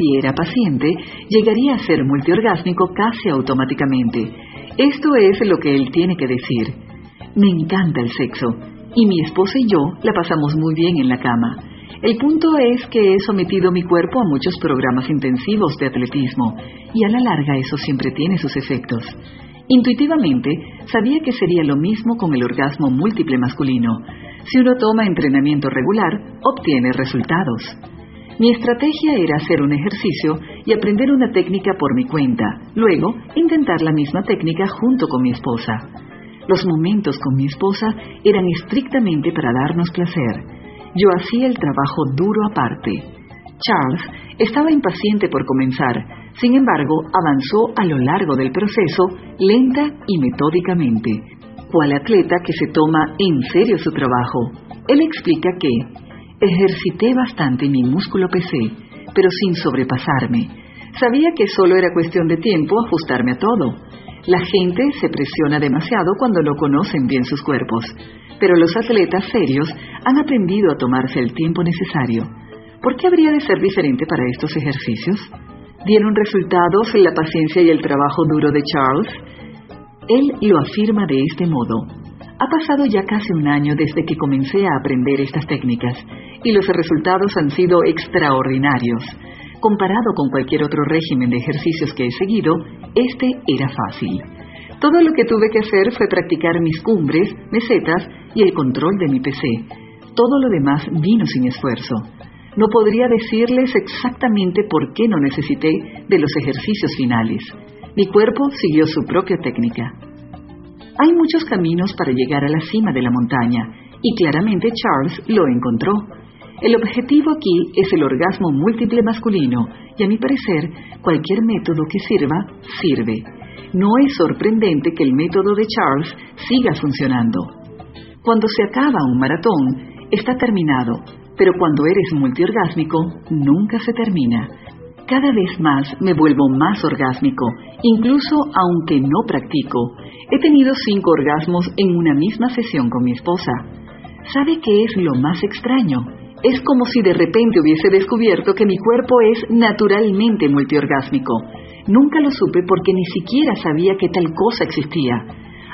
si era paciente, llegaría a ser multiorgásmico casi automáticamente. Esto es lo que él tiene que decir. Me encanta el sexo, y mi esposa y yo la pasamos muy bien en la cama. El punto es que he sometido mi cuerpo a muchos programas intensivos de atletismo, y a la larga eso siempre tiene sus efectos. Intuitivamente, sabía que sería lo mismo con el orgasmo múltiple masculino. Si uno toma entrenamiento regular, obtiene resultados. Mi estrategia era hacer un ejercicio y aprender una técnica por mi cuenta, luego intentar la misma técnica junto con mi esposa. Los momentos con mi esposa eran estrictamente para darnos placer. Yo hacía el trabajo duro aparte. Charles estaba impaciente por comenzar, sin embargo, avanzó a lo largo del proceso lenta y metódicamente, cual atleta que se toma en serio su trabajo. Él explica que ejercité bastante mi músculo PC, pero sin sobrepasarme. Sabía que solo era cuestión de tiempo ajustarme a todo. La gente se presiona demasiado cuando no conocen bien sus cuerpos, pero los atletas serios han aprendido a tomarse el tiempo necesario. ¿Por qué habría de ser diferente para estos ejercicios? ¿Dieron resultados en la paciencia y el trabajo duro de Charles? Él lo afirma de este modo. Ha pasado ya casi un año desde que comencé a aprender estas técnicas y los resultados han sido extraordinarios. Comparado con cualquier otro régimen de ejercicios que he seguido, este era fácil. Todo lo que tuve que hacer fue practicar mis cumbres, mesetas y el control de mi PC. Todo lo demás vino sin esfuerzo. No podría decirles exactamente por qué no necesité de los ejercicios finales. Mi cuerpo siguió su propia técnica. Hay muchos caminos para llegar a la cima de la montaña, y claramente Charles lo encontró. El objetivo aquí es el orgasmo múltiple masculino, y a mi parecer, cualquier método que sirva, sirve. No es sorprendente que el método de Charles siga funcionando. Cuando se acaba un maratón, está terminado, pero cuando eres multiorgásmico, nunca se termina. Cada vez más me vuelvo más orgásmico, incluso aunque no practico. He tenido cinco orgasmos en una misma sesión con mi esposa. ¿Sabe qué es lo más extraño? Es como si de repente hubiese descubierto que mi cuerpo es naturalmente multiorgásmico. Nunca lo supe porque ni siquiera sabía que tal cosa existía.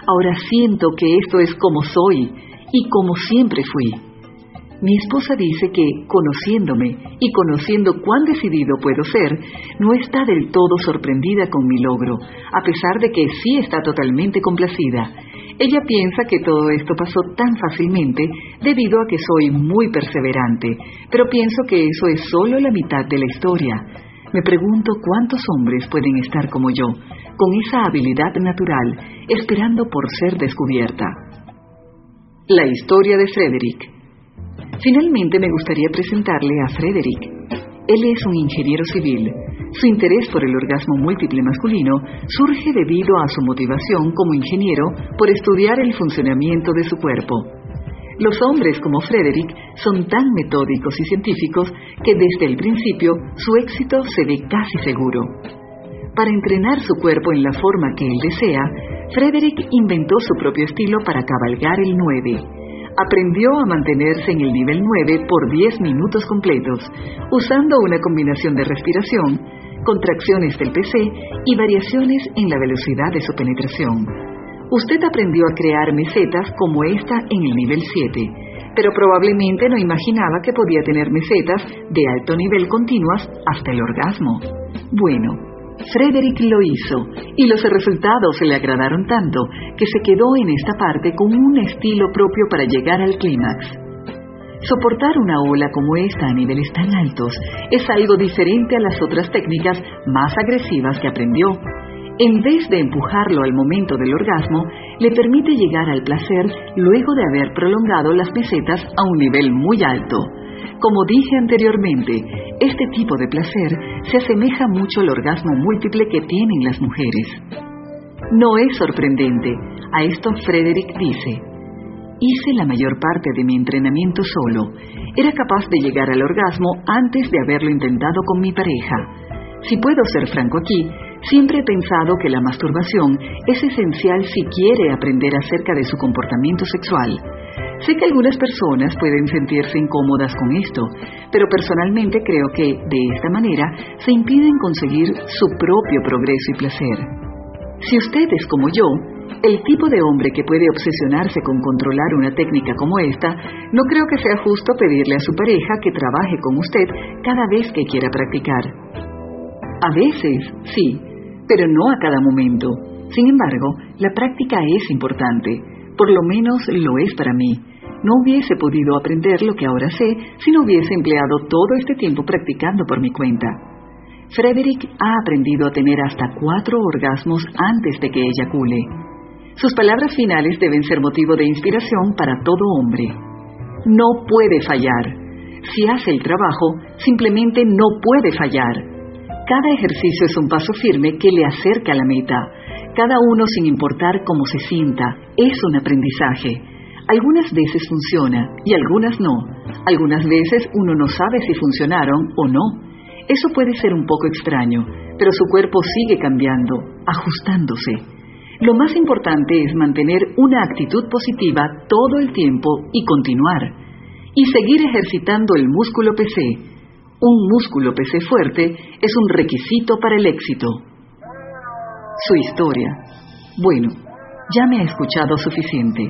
Ahora siento que esto es como soy y como siempre fui. Mi esposa dice que, conociéndome y conociendo cuán decidido puedo ser, no está del todo sorprendida con mi logro, a pesar de que sí está totalmente complacida. Ella piensa que todo esto pasó tan fácilmente debido a que soy muy perseverante, pero pienso que eso es solo la mitad de la historia. Me pregunto cuántos hombres pueden estar como yo, con esa habilidad natural, esperando por ser descubierta. La historia de Frederick. Finalmente me gustaría presentarle a Frederick. Él es un ingeniero civil. Su interés por el orgasmo múltiple masculino surge debido a su motivación como ingeniero por estudiar el funcionamiento de su cuerpo. Los hombres como Frederick son tan metódicos y científicos que desde el principio su éxito se ve casi seguro. Para entrenar su cuerpo en la forma que él desea, Frederick inventó su propio estilo para cabalgar el 9 aprendió a mantenerse en el nivel 9 por 10 minutos completos, usando una combinación de respiración, contracciones del PC y variaciones en la velocidad de su penetración. Usted aprendió a crear mesetas como esta en el nivel 7, pero probablemente no imaginaba que podía tener mesetas de alto nivel continuas hasta el orgasmo. Bueno, Frederick lo hizo y los resultados le agradaron tanto que se quedó en esta parte con un estilo propio para llegar al clímax. Soportar una ola como esta a niveles tan altos es algo diferente a las otras técnicas más agresivas que aprendió. En vez de empujarlo al momento del orgasmo, le permite llegar al placer luego de haber prolongado las mesetas a un nivel muy alto. Como dije anteriormente, este tipo de placer se asemeja mucho al orgasmo múltiple que tienen las mujeres. No es sorprendente, a esto Frederick dice, hice la mayor parte de mi entrenamiento solo, era capaz de llegar al orgasmo antes de haberlo intentado con mi pareja. Si puedo ser franco aquí, siempre he pensado que la masturbación es esencial si quiere aprender acerca de su comportamiento sexual. Sé que algunas personas pueden sentirse incómodas con esto, pero personalmente creo que de esta manera se impiden conseguir su propio progreso y placer. Si usted es como yo, el tipo de hombre que puede obsesionarse con controlar una técnica como esta, no creo que sea justo pedirle a su pareja que trabaje con usted cada vez que quiera practicar. A veces, sí, pero no a cada momento. Sin embargo, la práctica es importante, por lo menos lo es para mí. No hubiese podido aprender lo que ahora sé si no hubiese empleado todo este tiempo practicando por mi cuenta. Frederick ha aprendido a tener hasta cuatro orgasmos antes de que eyacule. Sus palabras finales deben ser motivo de inspiración para todo hombre. No puede fallar. Si hace el trabajo, simplemente no puede fallar. Cada ejercicio es un paso firme que le acerca a la meta. Cada uno sin importar cómo se sienta, es un aprendizaje. Algunas veces funciona y algunas no. Algunas veces uno no sabe si funcionaron o no. Eso puede ser un poco extraño, pero su cuerpo sigue cambiando, ajustándose. Lo más importante es mantener una actitud positiva todo el tiempo y continuar. Y seguir ejercitando el músculo PC. Un músculo PC fuerte es un requisito para el éxito. Su historia. Bueno, ya me ha escuchado suficiente.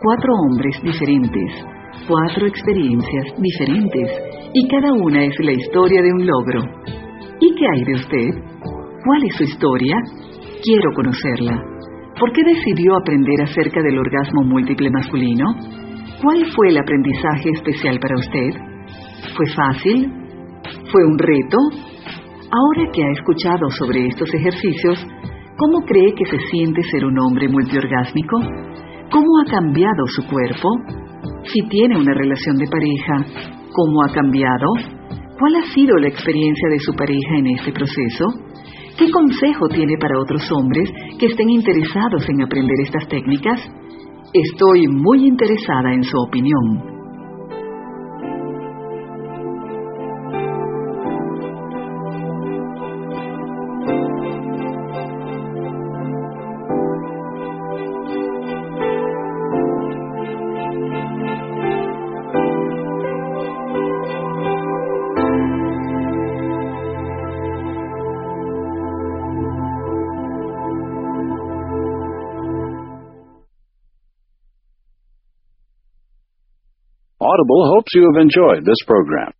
Cuatro hombres diferentes, cuatro experiencias diferentes, y cada una es la historia de un logro. ¿Y qué hay de usted? ¿Cuál es su historia? Quiero conocerla. ¿Por qué decidió aprender acerca del orgasmo múltiple masculino? ¿Cuál fue el aprendizaje especial para usted? ¿Fue fácil? ¿Fue un reto? Ahora que ha escuchado sobre estos ejercicios, ¿cómo cree que se siente ser un hombre multiorgásmico? ¿Cómo ha cambiado su cuerpo? Si tiene una relación de pareja, ¿cómo ha cambiado? ¿Cuál ha sido la experiencia de su pareja en este proceso? ¿Qué consejo tiene para otros hombres que estén interesados en aprender estas técnicas? Estoy muy interesada en su opinión. Audible hopes you have enjoyed this program.